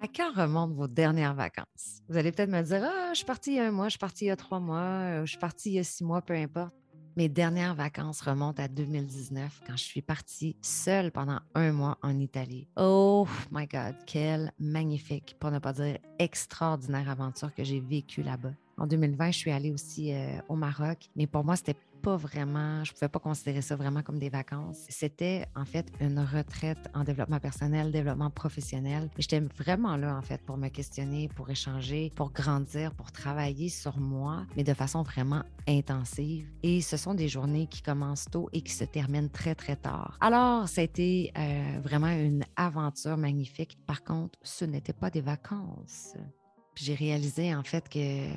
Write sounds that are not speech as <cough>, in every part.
À quand remontent vos dernières vacances? Vous allez peut-être me dire Ah, je suis partie il y a un mois, je suis partie il y a trois mois, euh, je suis partie il y a six mois, peu importe. Mes dernières vacances remontent à 2019 quand je suis partie seule pendant un mois en Italie. Oh my God, quelle magnifique, pour ne pas dire extraordinaire aventure que j'ai vécue là-bas. En 2020, je suis allée aussi euh, au Maroc, mais pour moi, c'était pas vraiment, je pouvais pas considérer ça vraiment comme des vacances. C'était en fait une retraite en développement personnel, développement professionnel. J'étais vraiment là en fait pour me questionner, pour échanger, pour grandir, pour travailler sur moi, mais de façon vraiment intensive. Et ce sont des journées qui commencent tôt et qui se terminent très très tard. Alors, ça a été euh, vraiment une aventure magnifique. Par contre, ce n'était pas des vacances. J'ai réalisé en fait que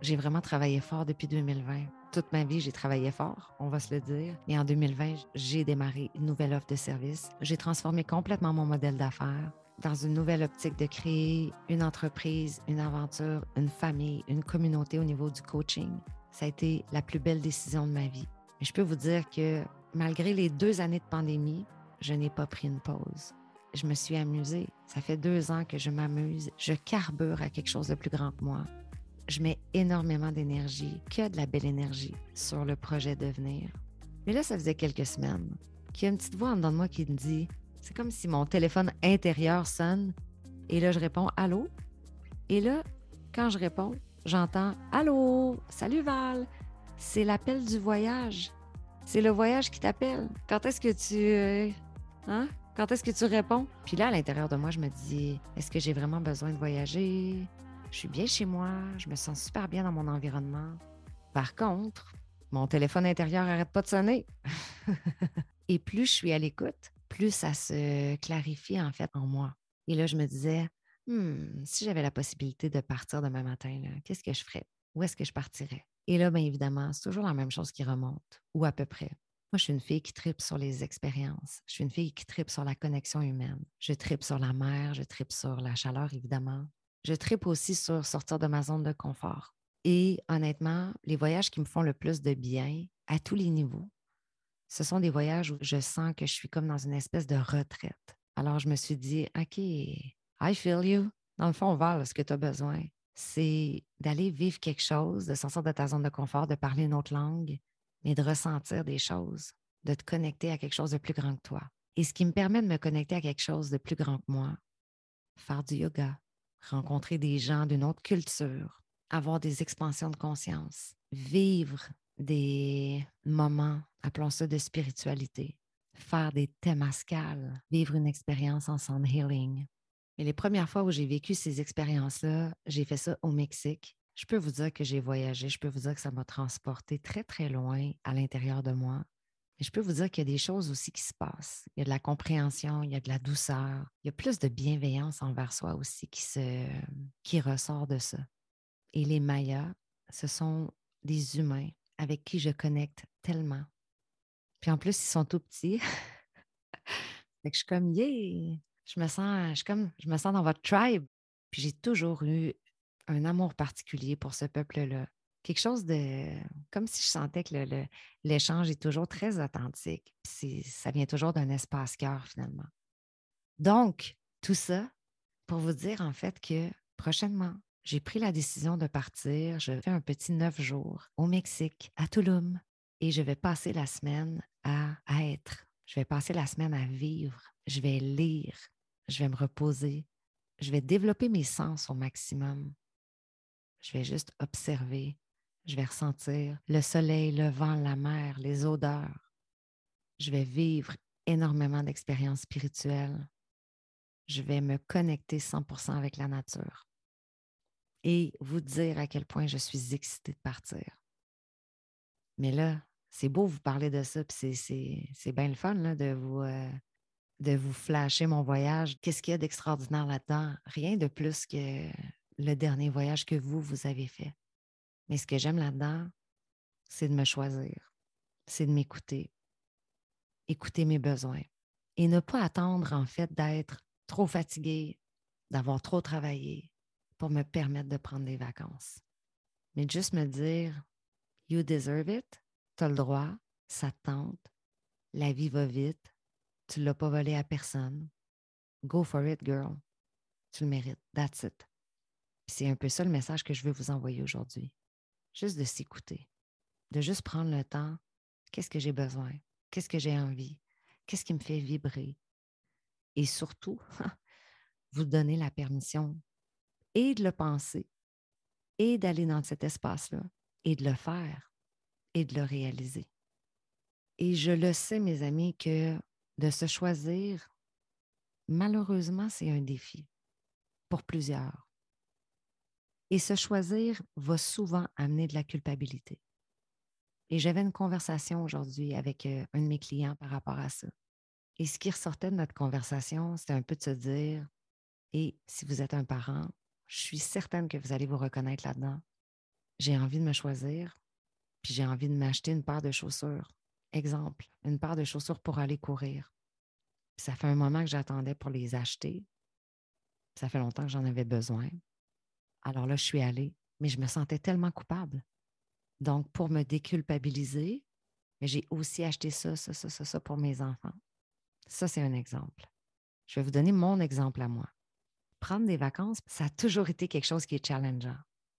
j'ai vraiment travaillé fort depuis 2020. Toute ma vie, j'ai travaillé fort, on va se le dire. Et en 2020, j'ai démarré une nouvelle offre de service. J'ai transformé complètement mon modèle d'affaires dans une nouvelle optique de créer une entreprise, une aventure, une famille, une communauté au niveau du coaching. Ça a été la plus belle décision de ma vie. Et je peux vous dire que malgré les deux années de pandémie, je n'ai pas pris une pause. Je me suis amusée. Ça fait deux ans que je m'amuse. Je carbure à quelque chose de plus grand que moi je mets énormément d'énergie, que de la belle énergie sur le projet Devenir. Mais là, ça faisait quelques semaines qu'il y a une petite voix en dedans de moi qui me dit c'est comme si mon téléphone intérieur sonne et là, je réponds Allô? Et là, quand je réponds, j'entends Allô, salut Val, c'est l'appel du voyage. C'est le voyage qui t'appelle. Quand est-ce que tu. Euh, hein? Quand est-ce que tu réponds? Puis là, à l'intérieur de moi, je me dis Est-ce que j'ai vraiment besoin de voyager? Je suis bien chez moi, je me sens super bien dans mon environnement. Par contre, mon téléphone intérieur n'arrête pas de sonner. <laughs> Et plus je suis à l'écoute, plus ça se clarifie en fait en moi. Et là, je me disais, hmm, si j'avais la possibilité de partir demain matin, qu'est-ce que je ferais? Où est-ce que je partirais? Et là, bien évidemment, c'est toujours la même chose qui remonte, ou à peu près. Moi, je suis une fille qui tripe sur les expériences. Je suis une fille qui tripe sur la connexion humaine. Je tripe sur la mer, je tripe sur la chaleur, évidemment je tripe aussi sur sortir de ma zone de confort. Et honnêtement, les voyages qui me font le plus de bien à tous les niveaux, ce sont des voyages où je sens que je suis comme dans une espèce de retraite. Alors, je me suis dit, OK, I feel you. Dans le fond, Val, ce que tu as besoin, c'est d'aller vivre quelque chose, de sortir de ta zone de confort, de parler une autre langue, mais de ressentir des choses, de te connecter à quelque chose de plus grand que toi. Et ce qui me permet de me connecter à quelque chose de plus grand que moi, faire du yoga, rencontrer des gens d'une autre culture, avoir des expansions de conscience, vivre des moments, appelons ça de spiritualité, faire des thémascales, vivre une expérience en sound healing. Et les premières fois où j'ai vécu ces expériences-là, j'ai fait ça au Mexique. Je peux vous dire que j'ai voyagé, je peux vous dire que ça m'a transporté très, très loin à l'intérieur de moi. Mais je peux vous dire qu'il y a des choses aussi qui se passent. Il y a de la compréhension, il y a de la douceur, il y a plus de bienveillance envers soi aussi qui, se, qui ressort de ça. Et les Mayas, ce sont des humains avec qui je connecte tellement. Puis en plus, ils sont tout petits. <laughs> fait que je suis comme, yeah! Je me sens, je, comme, je me sens dans votre tribe. Puis j'ai toujours eu un amour particulier pour ce peuple-là quelque chose de. comme si je sentais que l'échange est toujours très authentique. ça vient toujours d'un espace-cœur, finalement. Donc, tout ça pour vous dire, en fait, que prochainement, j'ai pris la décision de partir. Je fais un petit neuf jours au Mexique, à Tulum, et je vais passer la semaine à, à être. Je vais passer la semaine à vivre. Je vais lire. Je vais me reposer. Je vais développer mes sens au maximum. Je vais juste observer, je vais ressentir le soleil, le vent, la mer, les odeurs. Je vais vivre énormément d'expériences spirituelles. Je vais me connecter 100% avec la nature et vous dire à quel point je suis excitée de partir. Mais là, c'est beau vous parler de ça, puis c'est bien le fun de, vous, euh, de vous flasher mon voyage. Qu'est-ce qu'il y a d'extraordinaire là-dedans? Rien de plus que le dernier voyage que vous, vous avez fait. Mais ce que j'aime là-dedans, c'est de me choisir, c'est de m'écouter, écouter mes besoins et ne pas attendre en fait d'être trop fatigué, d'avoir trop travaillé pour me permettre de prendre des vacances. Mais juste me dire, you deserve it, tu as le droit, ça te tente, la vie va vite, tu ne l'as pas volé à personne. Go for it, girl. Tu le mérites. That's it. C'est un peu ça le message que je veux vous envoyer aujourd'hui. Juste de s'écouter, de juste prendre le temps. Qu'est-ce que j'ai besoin? Qu'est-ce que j'ai envie? Qu'est-ce qui me fait vibrer? Et surtout, <laughs> vous donner la permission et de le penser et d'aller dans cet espace-là et de le faire et de le réaliser. Et je le sais, mes amis, que de se choisir, malheureusement, c'est un défi pour plusieurs. Et se choisir va souvent amener de la culpabilité. Et j'avais une conversation aujourd'hui avec euh, un de mes clients par rapport à ça. Et ce qui ressortait de notre conversation, c'était un peu de se dire, et si vous êtes un parent, je suis certaine que vous allez vous reconnaître là-dedans. J'ai envie de me choisir, puis j'ai envie de m'acheter une paire de chaussures. Exemple, une paire de chaussures pour aller courir. ça fait un moment que j'attendais pour les acheter. Ça fait longtemps que j'en avais besoin. Alors là, je suis allée, mais je me sentais tellement coupable. Donc, pour me déculpabiliser, j'ai aussi acheté ça, ça, ça, ça, ça pour mes enfants. Ça, c'est un exemple. Je vais vous donner mon exemple à moi. Prendre des vacances, ça a toujours été quelque chose qui est challengeant.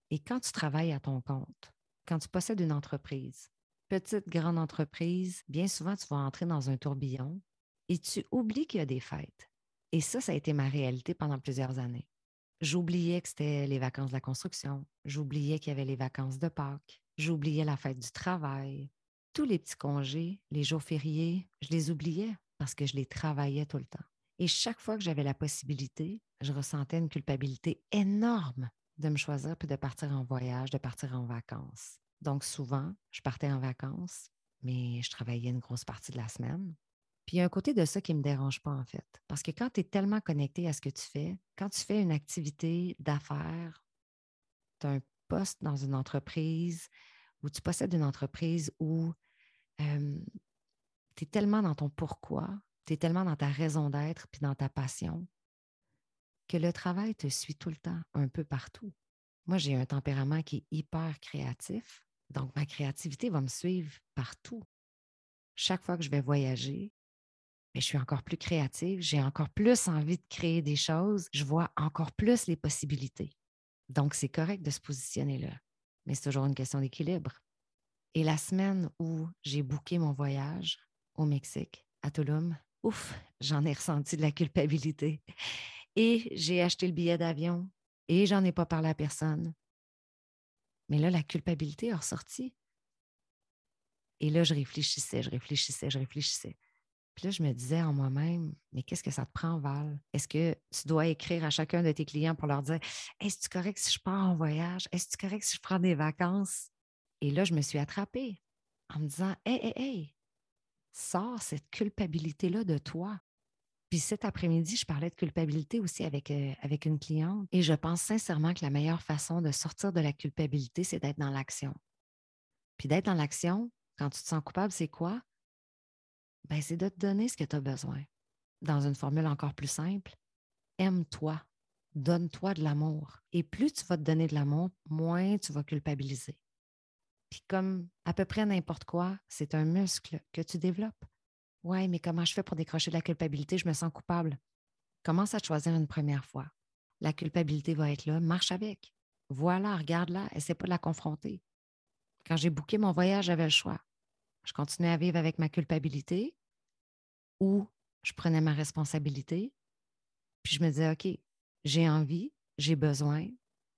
Et quand tu travailles à ton compte, quand tu possèdes une entreprise, petite, grande entreprise, bien souvent, tu vas entrer dans un tourbillon et tu oublies qu'il y a des fêtes. Et ça, ça a été ma réalité pendant plusieurs années. J'oubliais que c'était les vacances de la construction. J'oubliais qu'il y avait les vacances de Pâques. J'oubliais la fête du travail. Tous les petits congés, les jours fériés, je les oubliais parce que je les travaillais tout le temps. Et chaque fois que j'avais la possibilité, je ressentais une culpabilité énorme de me choisir puis de partir en voyage, de partir en vacances. Donc souvent, je partais en vacances, mais je travaillais une grosse partie de la semaine. Puis il y a un côté de ça qui ne me dérange pas en fait. Parce que quand tu es tellement connecté à ce que tu fais, quand tu fais une activité d'affaires, tu as un poste dans une entreprise ou tu possèdes une entreprise où tu es tellement dans ton pourquoi, tu es tellement dans ta raison d'être puis dans ta passion que le travail te suit tout le temps, un peu partout. Moi, j'ai un tempérament qui est hyper créatif, donc ma créativité va me suivre partout. Chaque fois que je vais voyager, ben, je suis encore plus créative, j'ai encore plus envie de créer des choses, je vois encore plus les possibilités. Donc, c'est correct de se positionner là, mais c'est toujours une question d'équilibre. Et la semaine où j'ai booké mon voyage au Mexique, à Tulum, ouf, j'en ai ressenti de la culpabilité. Et j'ai acheté le billet d'avion et j'en ai pas parlé à personne. Mais là, la culpabilité a ressorti. Et là, je réfléchissais, je réfléchissais, je réfléchissais. Puis là, je me disais en moi-même, mais qu'est-ce que ça te prend, Val? Est-ce que tu dois écrire à chacun de tes clients pour leur dire Est-ce que correct si je pars en voyage? Est-ce que tu correct si je prends des vacances? Et là, je me suis attrapée en me disant Hé, hé, hé, sors cette culpabilité-là de toi. Puis cet après-midi, je parlais de culpabilité aussi avec, euh, avec une cliente et je pense sincèrement que la meilleure façon de sortir de la culpabilité, c'est d'être dans l'action. Puis d'être dans l'action, quand tu te sens coupable, c'est quoi? Ben, c'est de te donner ce que tu as besoin. Dans une formule encore plus simple, aime-toi, donne-toi de l'amour. Et plus tu vas te donner de l'amour, moins tu vas culpabiliser. Puis comme à peu près n'importe quoi, c'est un muscle que tu développes. Ouais, mais comment je fais pour décrocher de la culpabilité? Je me sens coupable. Commence à choisir une première fois. La culpabilité va être là, marche avec. Voilà, regarde-la, essaie pas de la confronter. Quand j'ai booké mon voyage, j'avais le choix. Je continuais à vivre avec ma culpabilité ou je prenais ma responsabilité. Puis je me disais, OK, j'ai envie, j'ai besoin,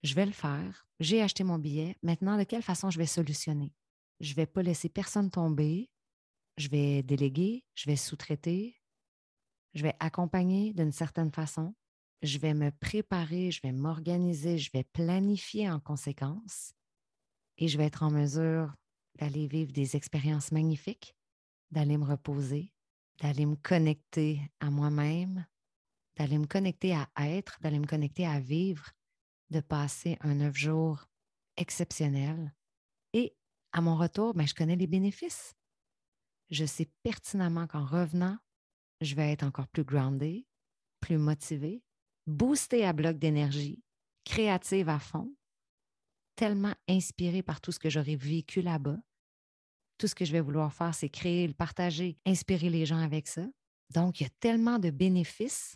je vais le faire, j'ai acheté mon billet. Maintenant, de quelle façon je vais solutionner? Je ne vais pas laisser personne tomber. Je vais déléguer, je vais sous-traiter, je vais accompagner d'une certaine façon. Je vais me préparer, je vais m'organiser, je vais planifier en conséquence et je vais être en mesure d'aller vivre des expériences magnifiques, d'aller me reposer, d'aller me connecter à moi-même, d'aller me connecter à être, d'aller me connecter à vivre de passer un neuf jours exceptionnel. Et à mon retour, ben, je connais les bénéfices. Je sais pertinemment qu'en revenant, je vais être encore plus grounded, plus motivée, boostée à bloc d'énergie, créative à fond, tellement inspirée par tout ce que j'aurais vécu là-bas. Tout ce que je vais vouloir faire, c'est créer, le partager, inspirer les gens avec ça. Donc, il y a tellement de bénéfices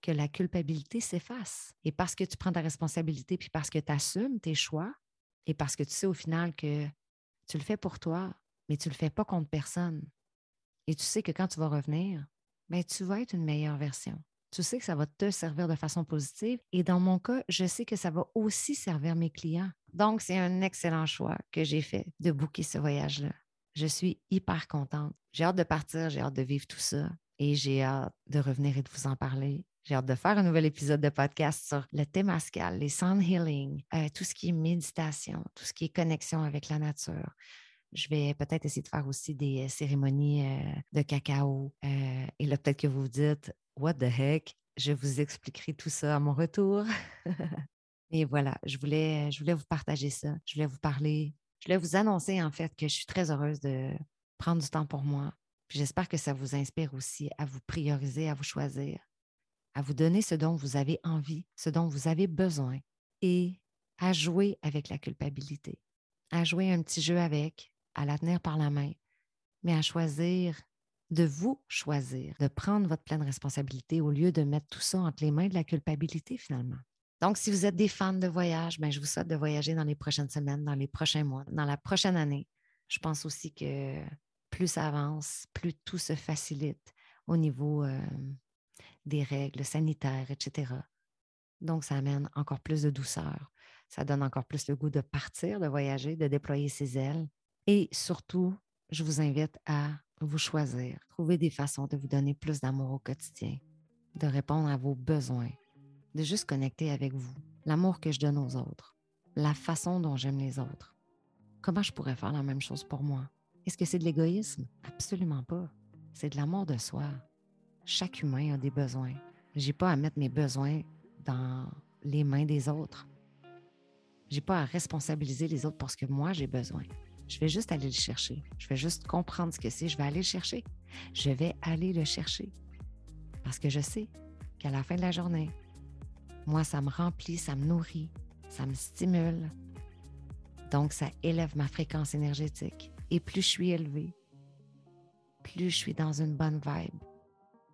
que la culpabilité s'efface. Et parce que tu prends ta responsabilité, puis parce que tu assumes tes choix, et parce que tu sais au final que tu le fais pour toi, mais tu ne le fais pas contre personne. Et tu sais que quand tu vas revenir, ben, tu vas être une meilleure version. Tu sais que ça va te servir de façon positive. Et dans mon cas, je sais que ça va aussi servir mes clients. Donc, c'est un excellent choix que j'ai fait de booker ce voyage-là. Je suis hyper contente. J'ai hâte de partir, j'ai hâte de vivre tout ça et j'ai hâte de revenir et de vous en parler. J'ai hâte de faire un nouvel épisode de podcast sur le Témascal, les sound healing, euh, tout ce qui est méditation, tout ce qui est connexion avec la nature. Je vais peut-être essayer de faire aussi des euh, cérémonies euh, de cacao. et là, peut-être que vous vous dites, What the heck? Je vous expliquerai tout ça à mon retour. <laughs> et voilà, je voulais, je voulais vous partager ça. Je voulais vous parler. Je voulais vous annoncer en fait que je suis très heureuse de prendre du temps pour moi. J'espère que ça vous inspire aussi à vous prioriser, à vous choisir, à vous donner ce dont vous avez envie, ce dont vous avez besoin et à jouer avec la culpabilité, à jouer un petit jeu avec, à la tenir par la main, mais à choisir de vous choisir, de prendre votre pleine responsabilité au lieu de mettre tout ça entre les mains de la culpabilité finalement. Donc, si vous êtes des fans de voyage, ben, je vous souhaite de voyager dans les prochaines semaines, dans les prochains mois, dans la prochaine année. Je pense aussi que plus ça avance, plus tout se facilite au niveau euh, des règles sanitaires, etc. Donc, ça amène encore plus de douceur. Ça donne encore plus le goût de partir, de voyager, de déployer ses ailes. Et surtout, je vous invite à vous choisir, trouver des façons de vous donner plus d'amour au quotidien, de répondre à vos besoins, de juste connecter avec vous, l'amour que je donne aux autres, la façon dont j'aime les autres. Comment je pourrais faire la même chose pour moi? Est-ce que c'est de l'égoïsme? Absolument pas. C'est de l'amour de soi. Chaque humain a des besoins. Je n'ai pas à mettre mes besoins dans les mains des autres. Je n'ai pas à responsabiliser les autres pour ce que moi j'ai besoin. Je vais juste aller le chercher. Je vais juste comprendre ce que c'est. Je vais aller le chercher. Je vais aller le chercher. Parce que je sais qu'à la fin de la journée, moi, ça me remplit, ça me nourrit, ça me stimule. Donc, ça élève ma fréquence énergétique. Et plus je suis élevée, plus je suis dans une bonne vibe,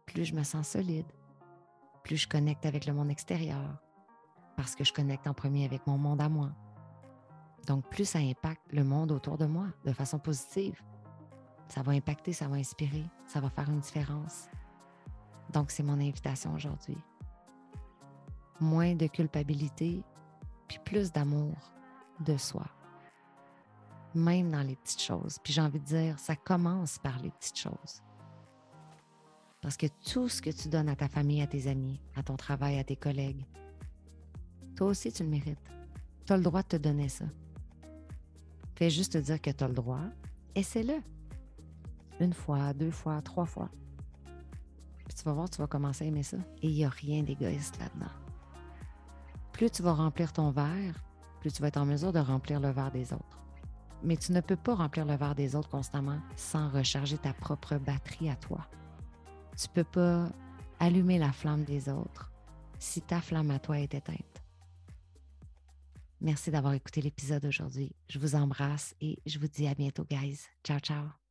plus je me sens solide, plus je connecte avec le monde extérieur, parce que je connecte en premier avec mon monde à moi. Donc, plus ça impacte le monde autour de moi de façon positive, ça va impacter, ça va inspirer, ça va faire une différence. Donc, c'est mon invitation aujourd'hui. Moins de culpabilité, puis plus d'amour de soi. Même dans les petites choses. Puis j'ai envie de dire, ça commence par les petites choses. Parce que tout ce que tu donnes à ta famille, à tes amis, à ton travail, à tes collègues, toi aussi, tu le mérites. Tu as le droit de te donner ça. Fais juste te dire que tu as le droit. Essaie-le. Une fois, deux fois, trois fois. Puis tu vas voir, tu vas commencer à aimer ça. Et il n'y a rien d'égoïste là-dedans. Plus tu vas remplir ton verre, plus tu vas être en mesure de remplir le verre des autres. Mais tu ne peux pas remplir le verre des autres constamment sans recharger ta propre batterie à toi. Tu ne peux pas allumer la flamme des autres si ta flamme à toi est éteinte. Merci d'avoir écouté l'épisode aujourd'hui. Je vous embrasse et je vous dis à bientôt, guys. Ciao, ciao.